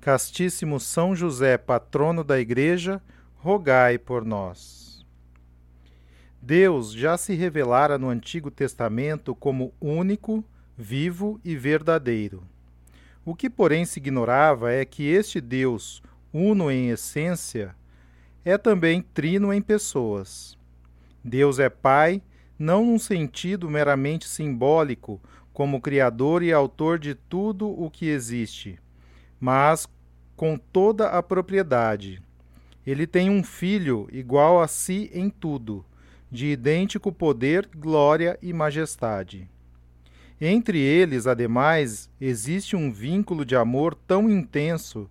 Castíssimo São José, patrono da Igreja, rogai por nós. Deus já se revelara no Antigo Testamento como único, vivo e verdadeiro. O que, porém, se ignorava é que este Deus, uno em essência, é também trino em pessoas. Deus é Pai, não num sentido meramente simbólico, como Criador e Autor de tudo o que existe mas com toda a propriedade. Ele tem um filho igual a si em tudo, de idêntico poder, glória e majestade. Entre eles, ademais, existe um vínculo de amor tão intenso,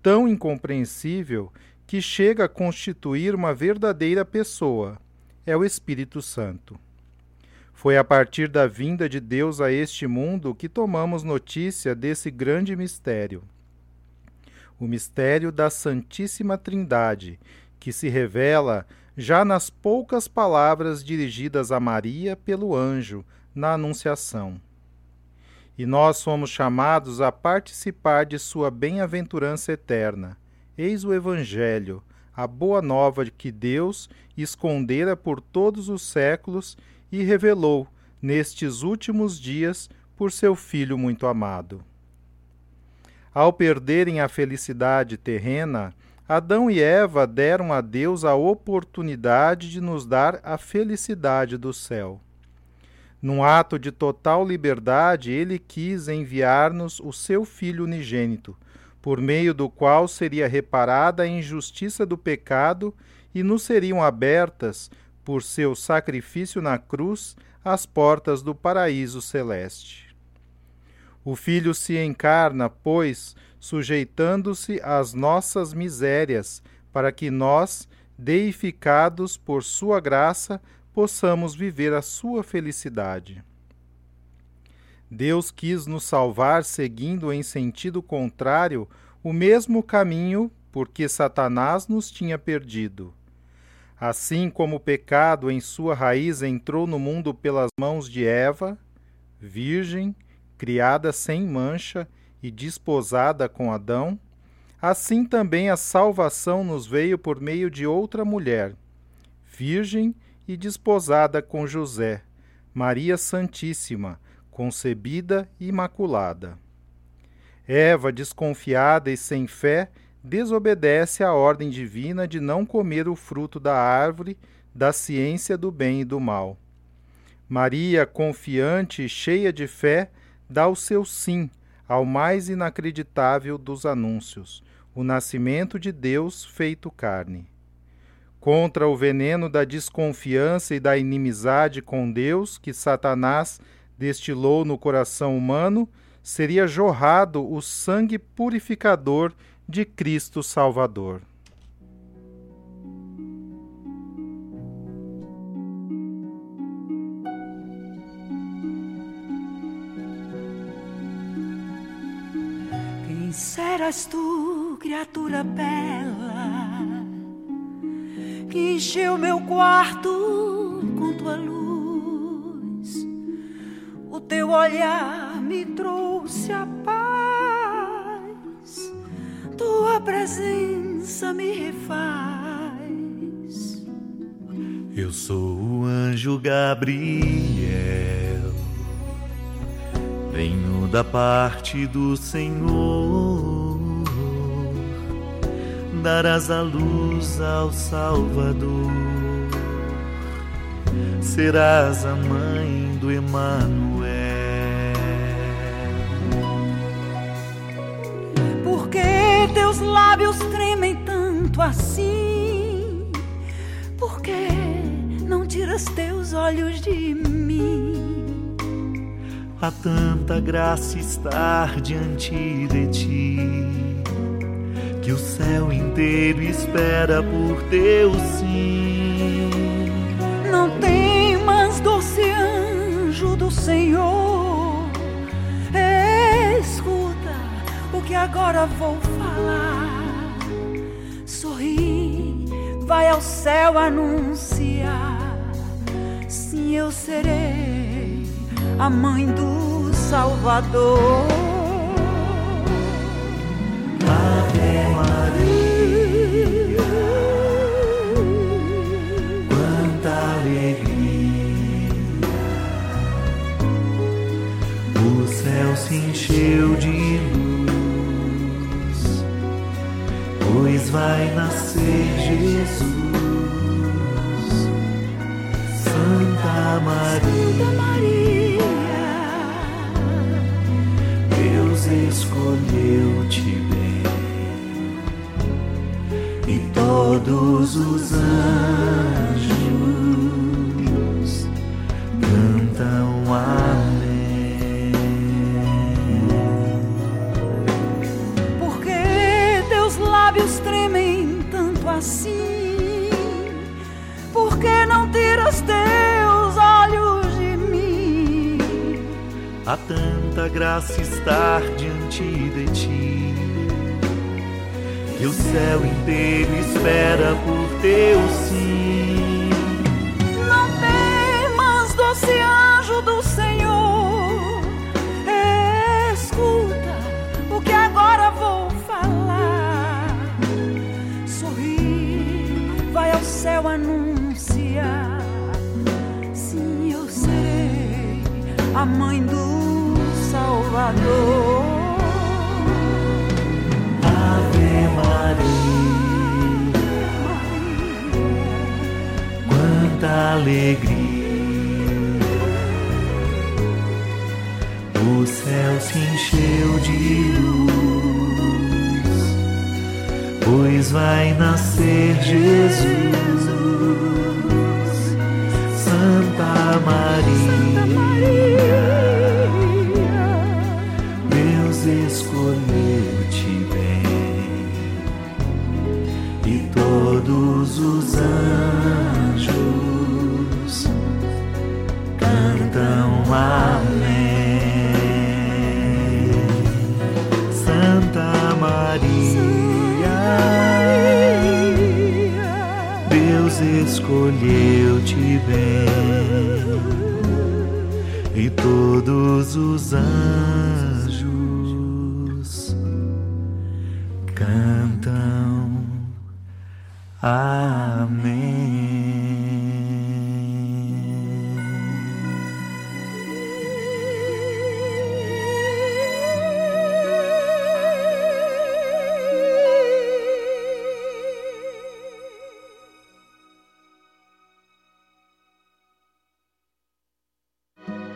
tão incompreensível, que chega a constituir uma verdadeira pessoa. É o Espírito Santo. Foi a partir da vinda de Deus a este mundo que tomamos notícia desse grande mistério o mistério da Santíssima Trindade, que se revela já nas poucas palavras dirigidas a Maria pelo anjo na Anunciação. E nós somos chamados a participar de sua bem-aventurança eterna. Eis o Evangelho, a boa nova que Deus escondera por todos os séculos e revelou nestes últimos dias por seu Filho muito amado. Ao perderem a felicidade terrena, Adão e Eva deram a Deus a oportunidade de nos dar a felicidade do céu. Num ato de total liberdade, ele quis enviar-nos o seu Filho unigênito, por meio do qual seria reparada a injustiça do pecado e nos seriam abertas, por seu sacrifício na cruz, as portas do paraíso celeste. O Filho se encarna, pois, sujeitando-se às nossas misérias, para que nós, deificados por Sua graça, possamos viver a Sua felicidade. Deus quis nos salvar seguindo em sentido contrário o mesmo caminho porque Satanás nos tinha perdido. Assim como o pecado em sua raiz entrou no mundo pelas mãos de Eva, virgem, criada sem mancha e desposada com Adão, assim também a salvação nos veio por meio de outra mulher, virgem e desposada com José, Maria Santíssima, concebida e imaculada. Eva, desconfiada e sem fé, desobedece à ordem divina de não comer o fruto da árvore da ciência do bem e do mal. Maria, confiante e cheia de fé, dá o seu sim ao mais inacreditável dos anúncios, o nascimento de Deus feito carne. Contra o veneno da desconfiança e da inimizade com Deus que Satanás destilou no coração humano, seria jorrado o sangue purificador de Cristo Salvador. Serás tu, criatura bela, que encheu meu quarto com tua luz. O teu olhar me trouxe a paz, tua presença me refaz. Eu sou o anjo Gabriel Venho da parte do Senhor, darás a luz ao Salvador. Serás a mãe do Emanuel. Porque teus lábios tremem tanto assim? Porque não tiras teus olhos de mim? Há tanta graça estar diante de ti que o céu inteiro espera por teu sim. Não temas, doce anjo do Senhor, escuta o que agora vou falar. Sorri, vai ao céu anunciar. Sim, eu serei a mãe do Salvador. Ave vai nascer Jesus. Santa Maria. Deus escolheu-te bem e todos os anjos graça estar diante de ti que o céu inteiro espera por teu sim. Não temas, doce anjo do Senhor. Escuta o que agora vou falar. Sorri, vai ao céu anunciar. Sim, eu serei a mãe do Salvador. Ave Maria, quanta alegria! O céu se encheu de luz, pois vai nascer Jesus. Santa Maria,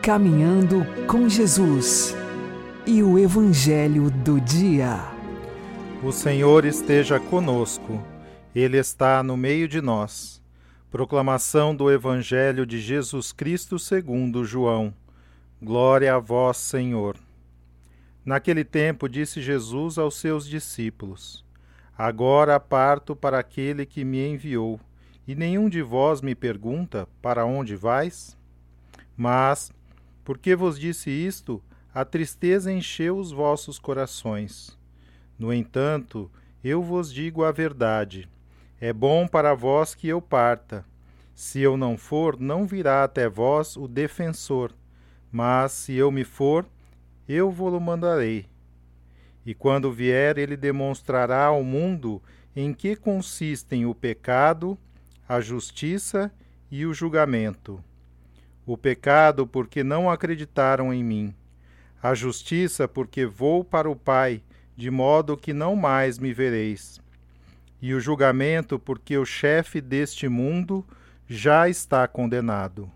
Caminhando com Jesus e o Evangelho do Dia. O Senhor esteja conosco, Ele está no meio de nós. Proclamação do Evangelho de Jesus Cristo segundo João. Glória a vós, Senhor. Naquele tempo disse Jesus aos seus discípulos: Agora parto para aquele que me enviou, e nenhum de vós me pergunta: Para onde vais? Mas, porque vos disse isto, a tristeza encheu os vossos corações. No entanto, eu vos digo a verdade. É bom para vós que eu parta. Se eu não for, não virá até vós o defensor. Mas se eu me for, eu vou-lo mandarei. E quando vier, ele demonstrará ao mundo em que consistem o pecado, a justiça e o julgamento. O pecado, porque não acreditaram em mim. A justiça, porque vou para o Pai, de modo que não mais me vereis. E o julgamento, porque o chefe deste mundo já está condenado.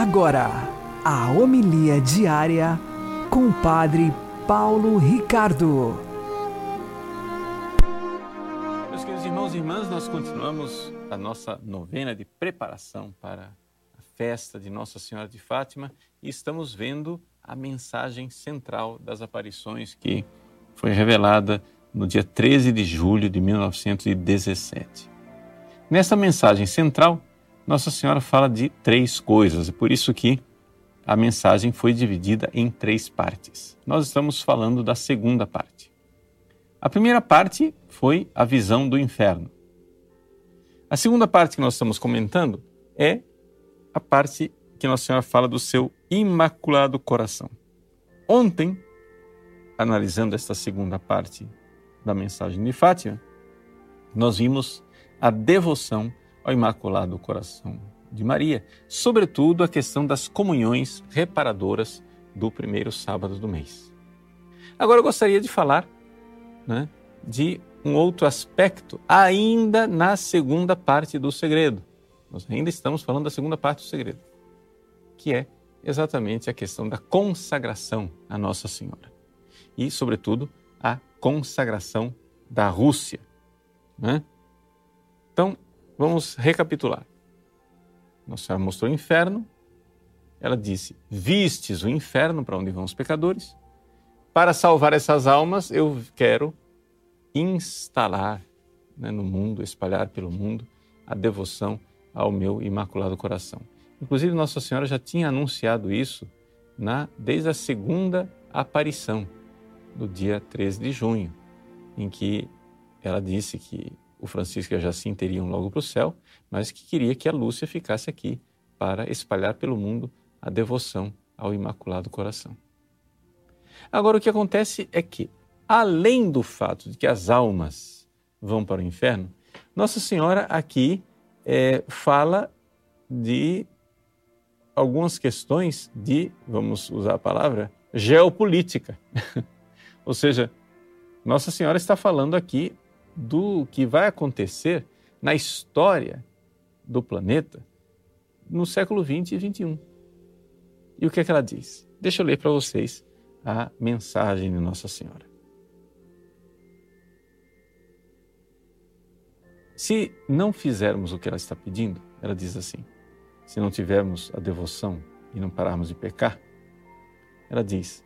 Agora, a homilia diária com o Padre Paulo Ricardo. Meus queridos irmãos e irmãs, nós continuamos a nossa novena de preparação para a festa de Nossa Senhora de Fátima e estamos vendo a mensagem central das aparições que foi revelada no dia 13 de julho de 1917. Nessa mensagem central, nossa Senhora fala de três coisas, e por isso que a mensagem foi dividida em três partes. Nós estamos falando da segunda parte. A primeira parte foi a visão do inferno. A segunda parte que nós estamos comentando é a parte que Nossa Senhora fala do seu imaculado coração. Ontem, analisando esta segunda parte da mensagem de Fátima, nós vimos a devoção ao Imaculado Coração de Maria, sobretudo a questão das comunhões reparadoras do primeiro sábado do mês. Agora eu gostaria de falar né, de um outro aspecto, ainda na segunda parte do segredo. Nós ainda estamos falando da segunda parte do segredo, que é exatamente a questão da consagração a Nossa Senhora. E, sobretudo, a consagração da Rússia. Né? Então, Vamos recapitular. Nossa Senhora mostrou o inferno. Ela disse: Vistes o inferno para onde vão os pecadores. Para salvar essas almas, eu quero instalar né, no mundo, espalhar pelo mundo a devoção ao meu imaculado coração. Inclusive, Nossa Senhora já tinha anunciado isso na, desde a segunda aparição, do dia 13 de junho, em que ela disse que o Francisco e a Jacinta iriam logo para o céu, mas que queria que a Lúcia ficasse aqui para espalhar pelo mundo a devoção ao Imaculado Coração. Agora, o que acontece é que, além do fato de que as almas vão para o inferno, Nossa Senhora aqui é, fala de algumas questões de, vamos usar a palavra, geopolítica. Ou seja, Nossa Senhora está falando aqui do que vai acontecer na história do planeta no século 20 e 21. E o que é que ela diz? Deixa eu ler para vocês a mensagem de Nossa Senhora. Se não fizermos o que ela está pedindo, ela diz assim: se não tivermos a devoção e não pararmos de pecar, ela diz: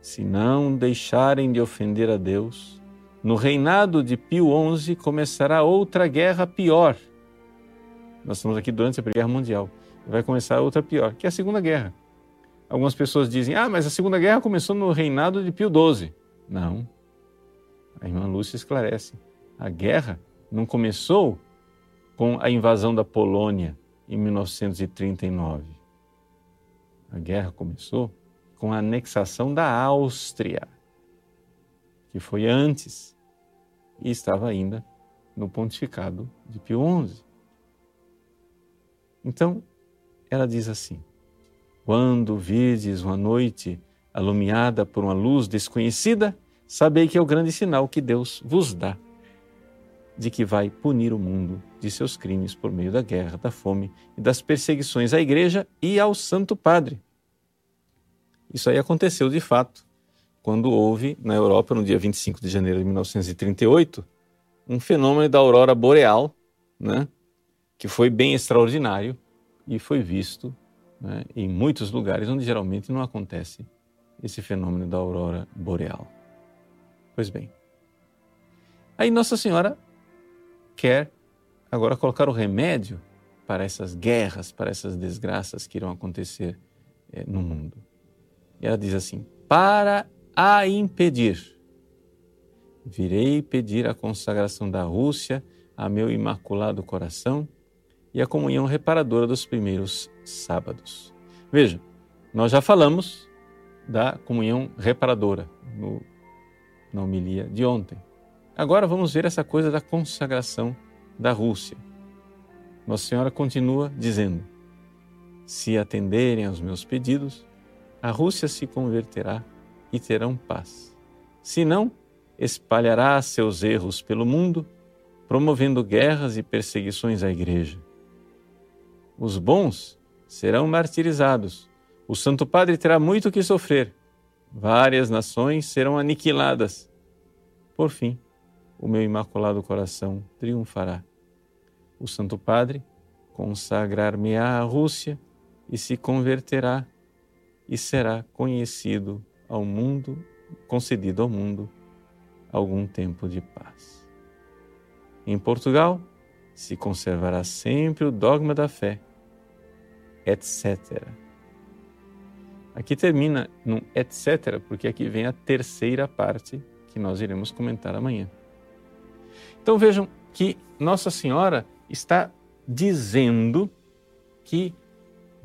se não deixarem de ofender a Deus, no reinado de Pio XI começará outra guerra pior. Nós estamos aqui durante a Primeira Guerra Mundial. Vai começar outra pior, que é a Segunda Guerra. Algumas pessoas dizem, ah, mas a Segunda Guerra começou no reinado de Pio XII. Não. A irmã Lúcia esclarece. A guerra não começou com a invasão da Polônia em 1939. A guerra começou com a anexação da Áustria, que foi antes e estava ainda no pontificado de Pio XI. Então, ela diz assim: Quando virdes uma noite alumiada por uma luz desconhecida, sabei que é o grande sinal que Deus vos dá de que vai punir o mundo de seus crimes por meio da guerra, da fome e das perseguições à Igreja e ao Santo Padre. Isso aí aconteceu de fato quando houve na Europa, no dia 25 de janeiro de 1938, um fenômeno da aurora boreal, né, que foi bem extraordinário e foi visto né, em muitos lugares onde geralmente não acontece esse fenômeno da aurora boreal. Pois bem, aí Nossa Senhora quer agora colocar o remédio para essas guerras, para essas desgraças que irão acontecer é, no mundo. E ela diz assim: para a impedir. Virei pedir a consagração da Rússia a meu imaculado coração e a comunhão reparadora dos primeiros sábados. Veja, nós já falamos da comunhão reparadora no, na homilia de ontem. Agora vamos ver essa coisa da consagração da Rússia. Nossa Senhora continua dizendo: Se atenderem aos meus pedidos, a Rússia se converterá e terão paz. Se não, espalhará seus erros pelo mundo, promovendo guerras e perseguições à Igreja. Os bons serão martirizados. O Santo Padre terá muito que sofrer. Várias nações serão aniquiladas. Por fim, o meu imaculado coração triunfará. O Santo Padre consagrar-me-á à Rússia e se converterá e será conhecido ao mundo, concedido ao mundo algum tempo de paz. Em Portugal, se conservará sempre o dogma da fé, etc. Aqui termina num etc, porque aqui vem a terceira parte que nós iremos comentar amanhã. Então vejam que Nossa Senhora está dizendo que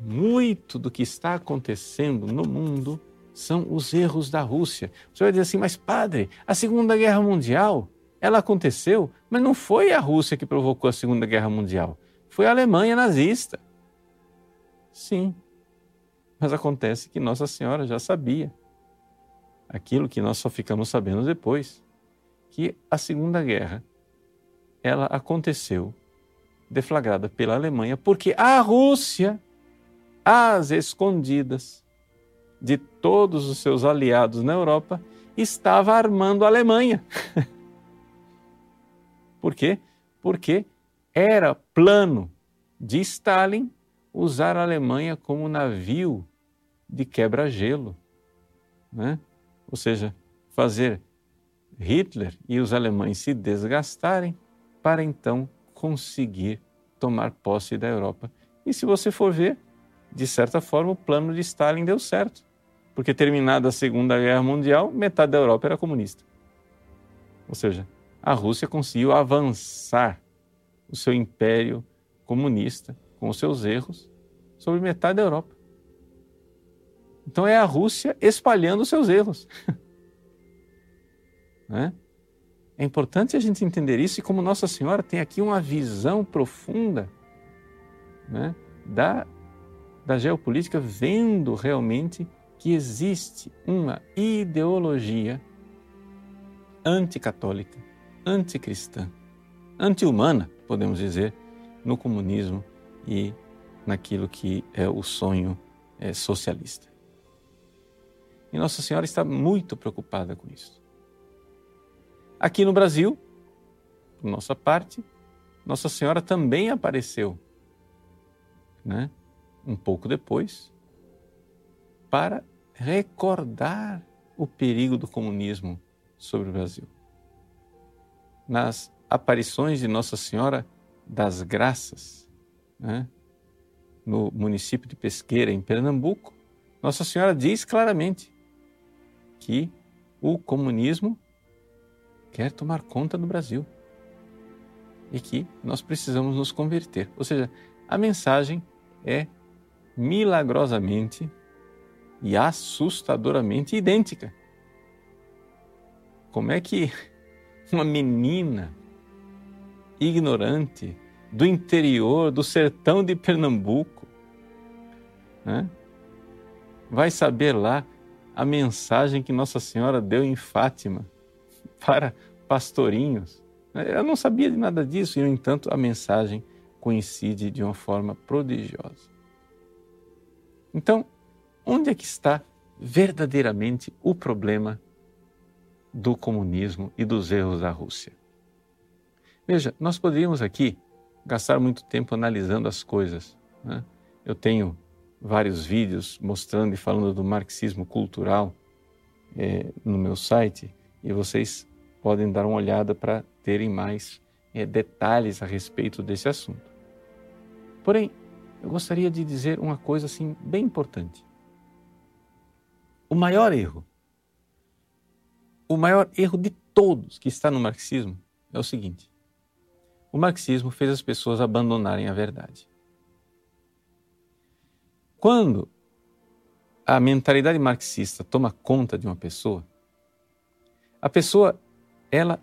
muito do que está acontecendo no mundo são os erros da Rússia. Você vai dizer assim, mas padre, a Segunda Guerra Mundial, ela aconteceu, mas não foi a Rússia que provocou a Segunda Guerra Mundial, foi a Alemanha nazista. Sim, mas acontece que Nossa Senhora já sabia aquilo que nós só ficamos sabendo depois, que a Segunda Guerra ela aconteceu deflagrada pela Alemanha porque a Rússia às escondidas de todos os seus aliados na Europa, estava armando a Alemanha. Por quê? Porque era plano de Stalin usar a Alemanha como navio de quebra-gelo, né? ou seja, fazer Hitler e os alemães se desgastarem para então conseguir tomar posse da Europa. E se você for ver, de certa forma, o plano de Stalin deu certo, porque terminada a Segunda Guerra Mundial, metade da Europa era comunista. Ou seja, a Rússia conseguiu avançar o seu império comunista, com os seus erros, sobre metade da Europa. Então é a Rússia espalhando os seus erros. né? É importante a gente entender isso e como Nossa Senhora tem aqui uma visão profunda né, da da geopolítica, vendo realmente que existe uma ideologia anticatólica, anticristã, anti-humana, podemos dizer, no comunismo e naquilo que é o sonho é, socialista. E Nossa Senhora está muito preocupada com isso. Aqui no Brasil, por nossa parte, Nossa Senhora também apareceu, né? um pouco depois, para recordar o perigo do comunismo sobre o Brasil. Nas aparições de Nossa Senhora das Graças, né, no município de Pesqueira, em Pernambuco, Nossa Senhora diz claramente que o comunismo quer tomar conta do Brasil e que nós precisamos nos converter. Ou seja, a mensagem é milagrosamente e assustadoramente idêntica. Como é que uma menina ignorante do interior, do sertão de Pernambuco, né, vai saber lá a mensagem que Nossa Senhora deu em Fátima para pastorinhos? Eu não sabia de nada disso e, no entanto, a mensagem coincide de uma forma prodigiosa. Então, onde é que está verdadeiramente o problema do comunismo e dos erros da Rússia? Veja, nós poderíamos aqui gastar muito tempo analisando as coisas. Né? Eu tenho vários vídeos mostrando e falando do marxismo cultural é, no meu site e vocês podem dar uma olhada para terem mais é, detalhes a respeito desse assunto. Porém, eu gostaria de dizer uma coisa assim bem importante. O maior erro, o maior erro de todos que está no marxismo é o seguinte: o marxismo fez as pessoas abandonarem a verdade. Quando a mentalidade marxista toma conta de uma pessoa, a pessoa ela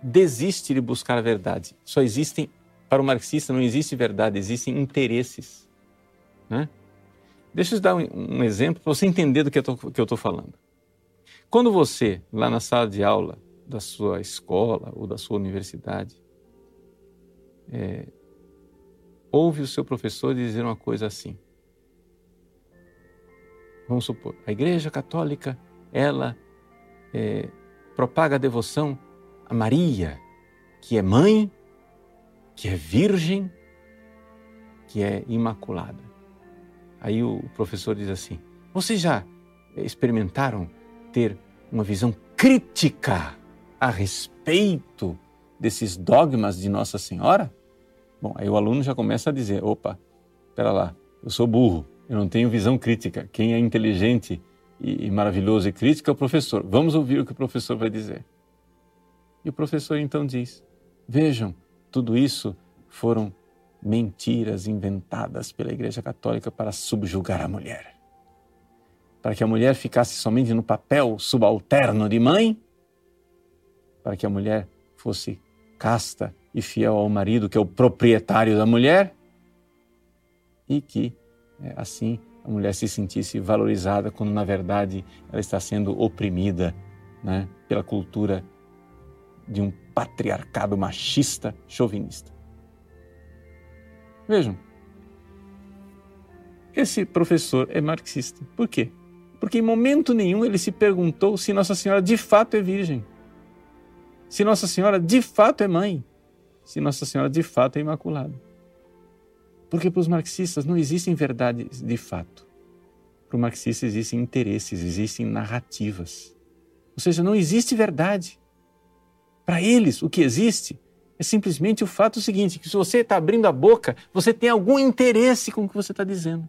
desiste de buscar a verdade. Só existem para o marxista não existe verdade, existem interesses. Né? Deixa eu dar um, um exemplo para você entender do que eu estou falando. Quando você, lá na sala de aula da sua escola ou da sua universidade, é, ouve o seu professor dizer uma coisa assim: vamos supor, a Igreja Católica, ela é, propaga a devoção a Maria, que é mãe, que é virgem, que é imaculada. Aí o professor diz assim: vocês já experimentaram ter uma visão crítica a respeito desses dogmas de Nossa Senhora? Bom, aí o aluno já começa a dizer: opa, espera lá, eu sou burro, eu não tenho visão crítica. Quem é inteligente e, maravilhoso e crítico é o professor. Vamos ouvir o que o professor vai dizer. E o professor então diz: vejam, tudo isso foram mentiras inventadas pela Igreja Católica para subjugar a mulher. Para que a mulher ficasse somente no papel subalterno de mãe, para que a mulher fosse casta e fiel ao marido, que é o proprietário da mulher, e que é, assim a mulher se sentisse valorizada quando na verdade ela está sendo oprimida né, pela cultura de um patriarcado machista chauvinista. Vejam, esse professor é marxista. Por quê? Porque em momento nenhum ele se perguntou se Nossa Senhora de fato é virgem, se Nossa Senhora de fato é mãe, se Nossa Senhora de fato é imaculada. Porque para os marxistas não existem verdades de fato. Para o marxista existem interesses, existem narrativas. Ou seja, não existe verdade. Para eles, o que existe é simplesmente o fato seguinte: que se você está abrindo a boca, você tem algum interesse com o que você está dizendo.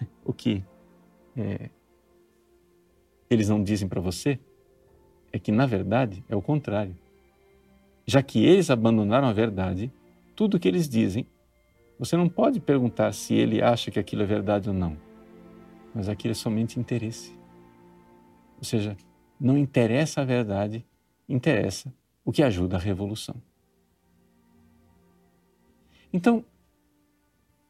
O que é, eles não dizem para você é que, na verdade, é o contrário. Já que eles abandonaram a verdade, tudo o que eles dizem, você não pode perguntar se ele acha que aquilo é verdade ou não. Mas aquilo é somente interesse. Ou seja, não interessa a verdade, interessa o que ajuda a revolução. Então,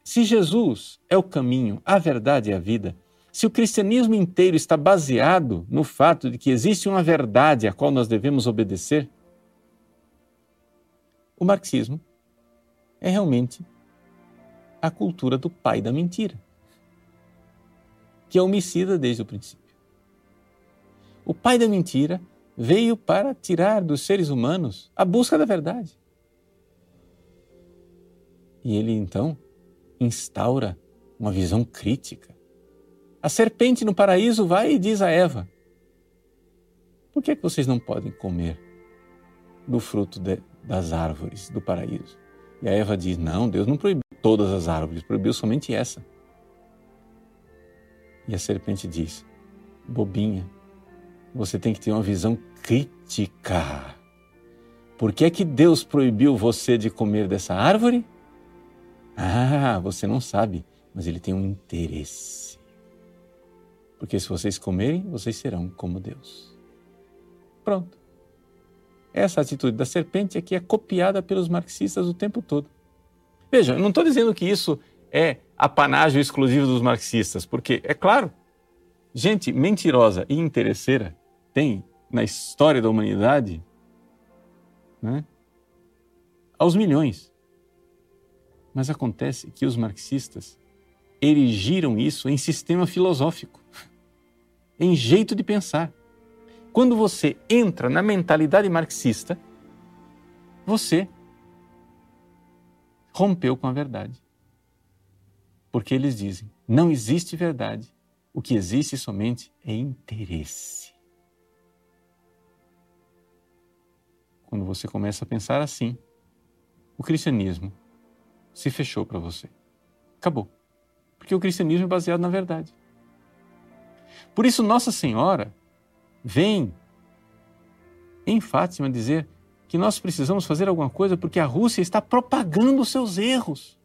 se Jesus é o caminho, a verdade e a vida, se o cristianismo inteiro está baseado no fato de que existe uma verdade a qual nós devemos obedecer, o marxismo é realmente a cultura do pai da mentira, que é homicida desde o princípio. O pai da mentira veio para tirar dos seres humanos a busca da verdade. E ele então instaura uma visão crítica. A serpente no paraíso vai e diz a Eva: Por que, é que vocês não podem comer do fruto de, das árvores do paraíso? E a Eva diz: Não, Deus não proibiu todas as árvores, proibiu somente essa. E a serpente diz: Bobinha, você tem que ter uma visão crítica. Por que é que Deus proibiu você de comer dessa árvore? Ah, você não sabe, mas ele tem um interesse. Porque se vocês comerem, vocês serão como Deus. Pronto. Essa atitude da serpente aqui é copiada pelos marxistas o tempo todo. Veja, eu não estou dizendo que isso é apanágio exclusivo dos marxistas, porque, é claro, gente mentirosa e interesseira tem na história da humanidade né, aos milhões. Mas acontece que os marxistas erigiram isso em sistema filosófico, em jeito de pensar. Quando você entra na mentalidade marxista, você rompeu com a verdade. Porque eles dizem: não existe verdade, o que existe somente é interesse. Quando você começa a pensar assim, o cristianismo se fechou para você. Acabou. Porque o cristianismo é baseado na verdade. Por isso, Nossa Senhora vem em Fátima dizer que nós precisamos fazer alguma coisa porque a Rússia está propagando os seus erros.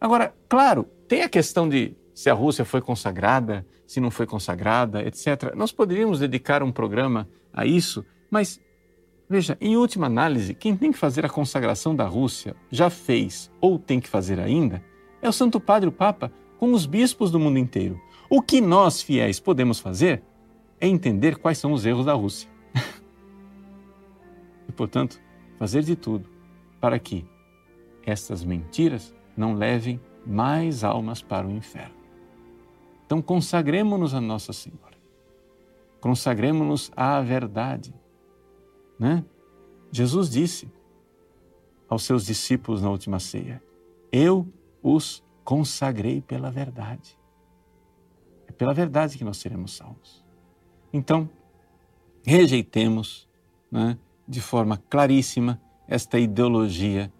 Agora, claro, tem a questão de se a Rússia foi consagrada, se não foi consagrada, etc. Nós poderíamos dedicar um programa a isso mas, veja, em última análise, quem tem que fazer a consagração da Rússia, já fez ou tem que fazer ainda, é o Santo Padre o Papa com os bispos do mundo inteiro. O que nós, fiéis, podemos fazer é entender quais são os erros da Rússia. e, portanto, fazer de tudo para que estas mentiras não levem mais almas para o inferno. Então consagremos-nos a Nossa Senhora. Consagremos-nos à verdade, né? Jesus disse aos seus discípulos na última ceia: Eu os consagrei pela verdade. É pela verdade que nós seremos salvos. Então, rejeitemos né, de forma claríssima esta ideologia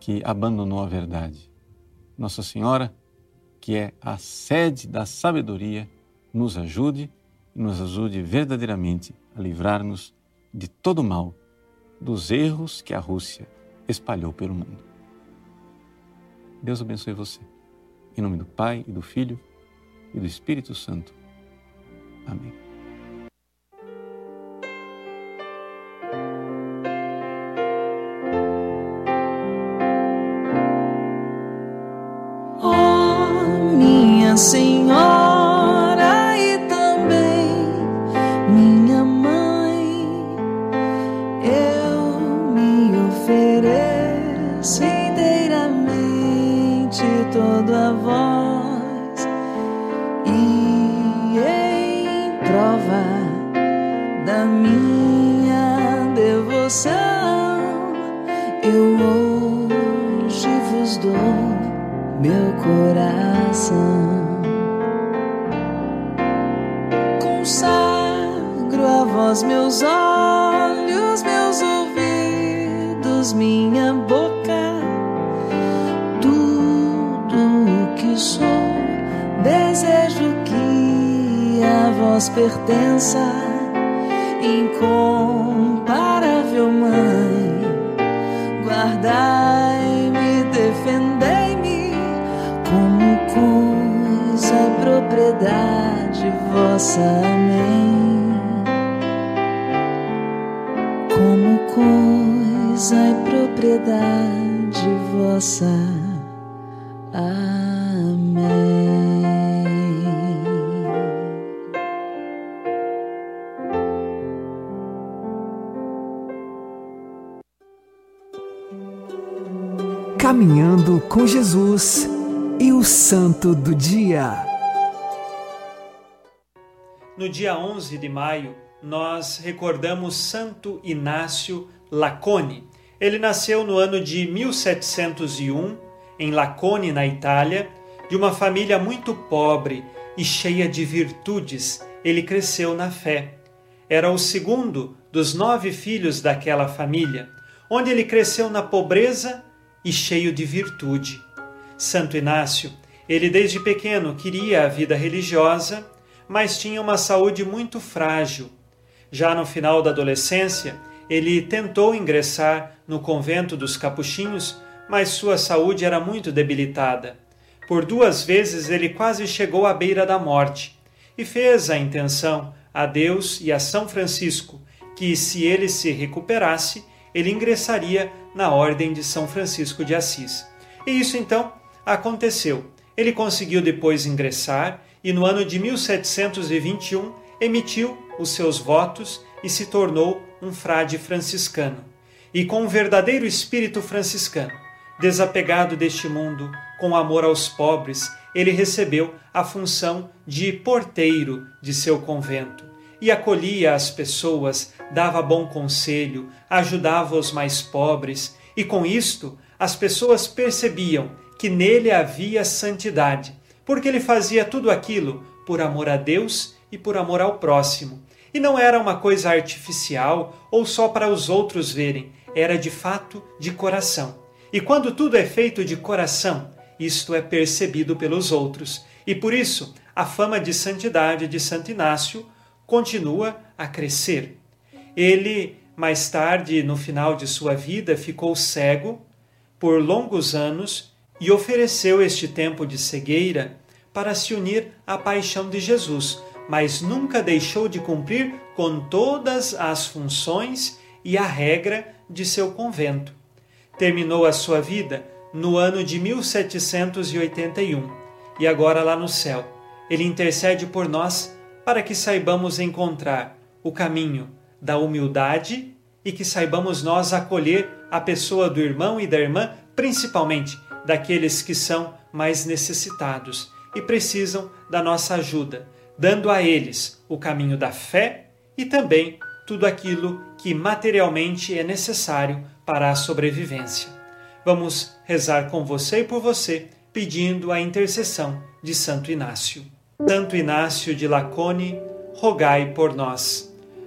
que abandonou a verdade. Nossa Senhora, que é a sede da sabedoria, nos ajude e nos ajude verdadeiramente a livrar-nos de todo mal, dos erros que a Rússia espalhou pelo mundo. Deus abençoe você. Em nome do Pai e do Filho e do Espírito Santo. Amém. Incomparável Mãe. Guardai-me, defendei-me como coisa propriedade vossa. Amém. Como coisa e propriedade vossa. Amém. Caminhando com Jesus e o Santo do Dia. No dia 11 de maio, nós recordamos Santo Inácio Lacone. Ele nasceu no ano de 1701 em Lacone, na Itália, de uma família muito pobre e cheia de virtudes. Ele cresceu na fé. Era o segundo dos nove filhos daquela família, onde ele cresceu na pobreza e cheio de virtude. Santo Inácio, ele desde pequeno queria a vida religiosa, mas tinha uma saúde muito frágil. Já no final da adolescência, ele tentou ingressar no convento dos capuchinhos, mas sua saúde era muito debilitada. Por duas vezes ele quase chegou à beira da morte e fez a intenção a Deus e a São Francisco que, se ele se recuperasse, ele ingressaria na Ordem de São Francisco de Assis. E isso então aconteceu. Ele conseguiu depois ingressar e no ano de 1721 emitiu os seus votos e se tornou um frade franciscano. E com um verdadeiro espírito franciscano, desapegado deste mundo, com amor aos pobres, ele recebeu a função de porteiro de seu convento e acolhia as pessoas, dava bom conselho, ajudava os mais pobres, e com isto as pessoas percebiam que nele havia santidade, porque ele fazia tudo aquilo por amor a Deus e por amor ao próximo. E não era uma coisa artificial ou só para os outros verem, era de fato de coração. E quando tudo é feito de coração, isto é percebido pelos outros. E por isso, a fama de santidade de Santo Inácio continua a crescer. Ele, mais tarde, no final de sua vida, ficou cego por longos anos e ofereceu este tempo de cegueira para se unir à paixão de Jesus, mas nunca deixou de cumprir com todas as funções e a regra de seu convento. Terminou a sua vida no ano de 1781 e agora lá no céu. Ele intercede por nós para que saibamos encontrar o caminho da humildade e que saibamos nós acolher a pessoa do irmão e da irmã, principalmente daqueles que são mais necessitados e precisam da nossa ajuda, dando a eles o caminho da fé e também tudo aquilo que materialmente é necessário para a sobrevivência. Vamos rezar com você e por você, pedindo a intercessão de Santo Inácio. Santo Inácio de Lacone, rogai por nós.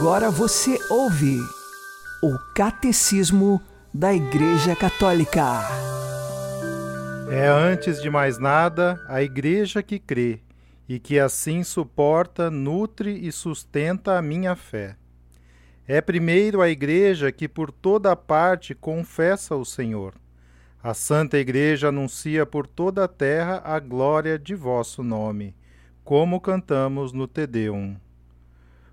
Agora você ouve o Catecismo da Igreja Católica. É antes de mais nada a Igreja que crê e que assim suporta, nutre e sustenta a minha fé. É primeiro a Igreja que por toda parte confessa o Senhor. A Santa Igreja anuncia por toda a terra a glória de vosso nome, como cantamos no Tedeum.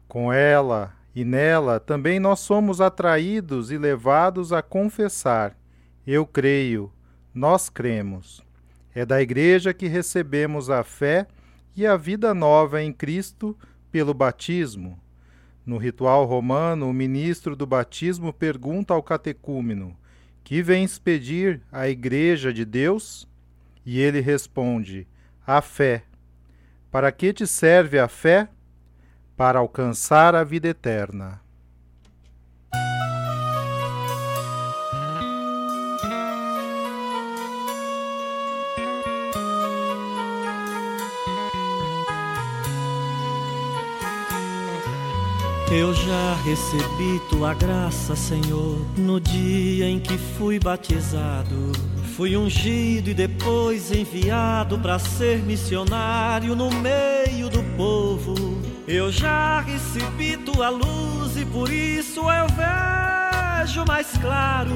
Com ela, e nela também nós somos atraídos e levados a confessar: Eu creio, nós cremos. É da Igreja que recebemos a fé e a vida nova em Cristo pelo batismo. No ritual romano, o ministro do batismo pergunta ao catecúmeno: Que vens pedir à Igreja de Deus? E ele responde: A fé. Para que te serve a fé? Para alcançar a vida eterna. Eu já recebi tua graça, Senhor, no dia em que fui batizado. Fui ungido e depois enviado para ser missionário no meio do povo. Eu já recebi tua luz e por isso eu vejo mais claro.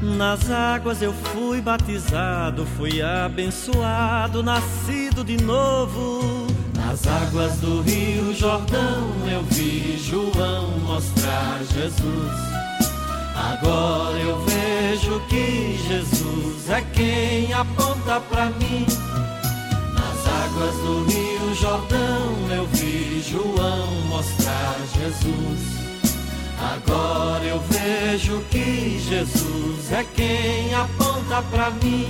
Nas águas eu fui batizado, fui abençoado, nascido de novo. Nas águas do Rio Jordão eu vi João mostrar Jesus. Agora eu vejo que Jesus é quem aponta para mim. Nas águas do Rio Jordão eu vi João mostrar Jesus. Agora eu vejo que Jesus é quem aponta para mim.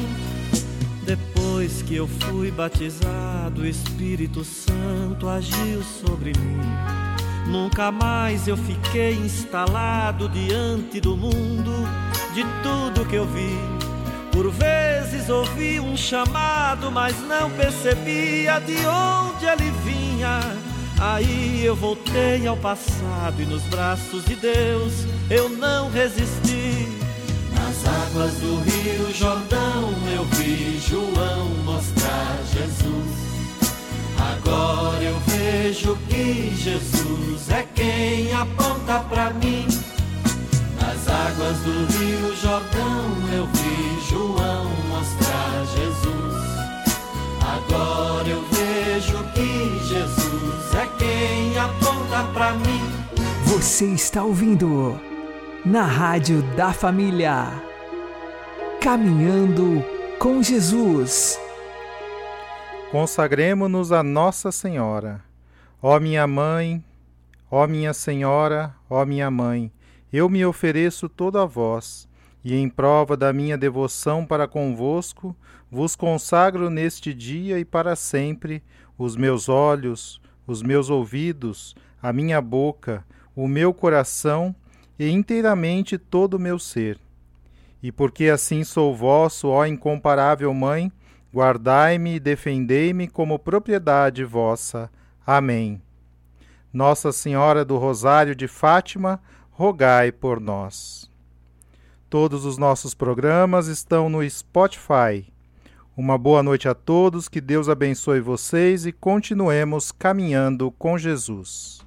Depois que eu fui batizado, o Espírito Santo agiu sobre mim. Nunca mais eu fiquei instalado diante do mundo, de tudo que eu vi. Por vezes ouvi um chamado, mas não percebia de onde ele vinha. Aí eu voltei ao passado e nos braços de Deus eu não resisti. Nas águas do Rio Jordão eu vi João mostrar Jesus. Agora eu vejo que Jesus é quem aponta para mim. Águas do Rio Jordão eu vi João mostrar Jesus. Agora eu vejo que Jesus é quem aponta para mim. Você está ouvindo na Rádio da Família. Caminhando com Jesus. Consagremos-nos a Nossa Senhora. Ó minha mãe, ó minha Senhora, ó minha mãe, eu me ofereço todo a vós, e em prova da minha devoção para convosco, vos consagro neste dia e para sempre os meus olhos, os meus ouvidos, a minha boca, o meu coração e inteiramente todo o meu ser. E porque assim sou vosso, ó incomparável Mãe, guardai-me e defendei-me como propriedade vossa. Amém. Nossa Senhora do Rosário de Fátima, rogai por nós. Todos os nossos programas estão no Spotify. Uma boa noite a todos, que Deus abençoe vocês e continuemos caminhando com Jesus.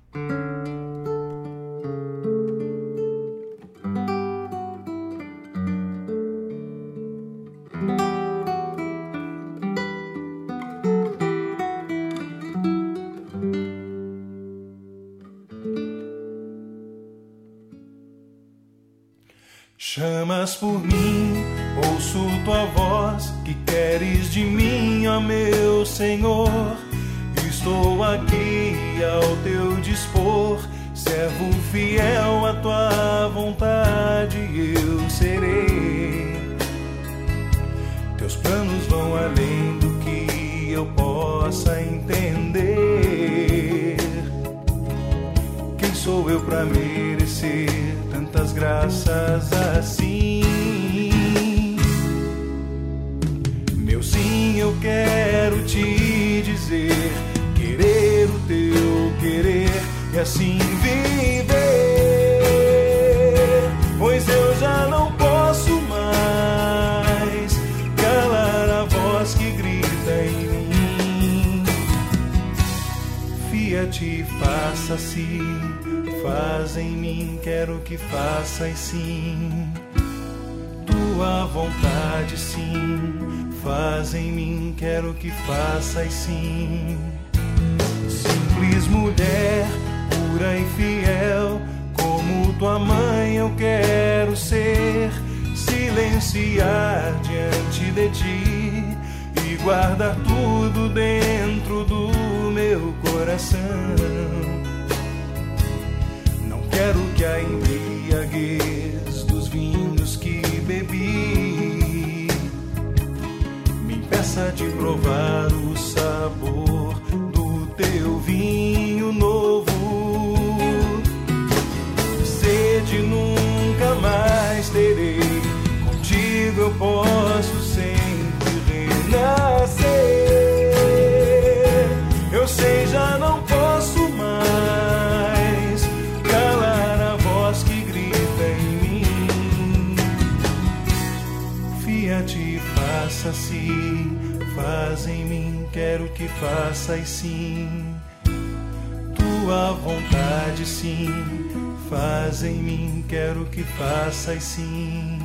Assim. Meu sim, eu quero te dizer, querer o teu querer e assim viver. Pois eu já não posso mais calar a voz que grita em mim. Fiat, faça-se Faz em mim, quero que faças sim. Tua vontade, sim. Faz em mim, quero que faças sim. Simples mulher, pura e fiel, como tua mãe eu quero ser. Silenciar diante de ti e guardar tudo dentro do meu coração Quero que a embriaguez dos vinhos que bebi me impeça de provar o sabor do teu vinho novo. Sede nunca mais terei, contigo eu posso faças sim, tua vontade sim, faz em mim, quero que faças sim.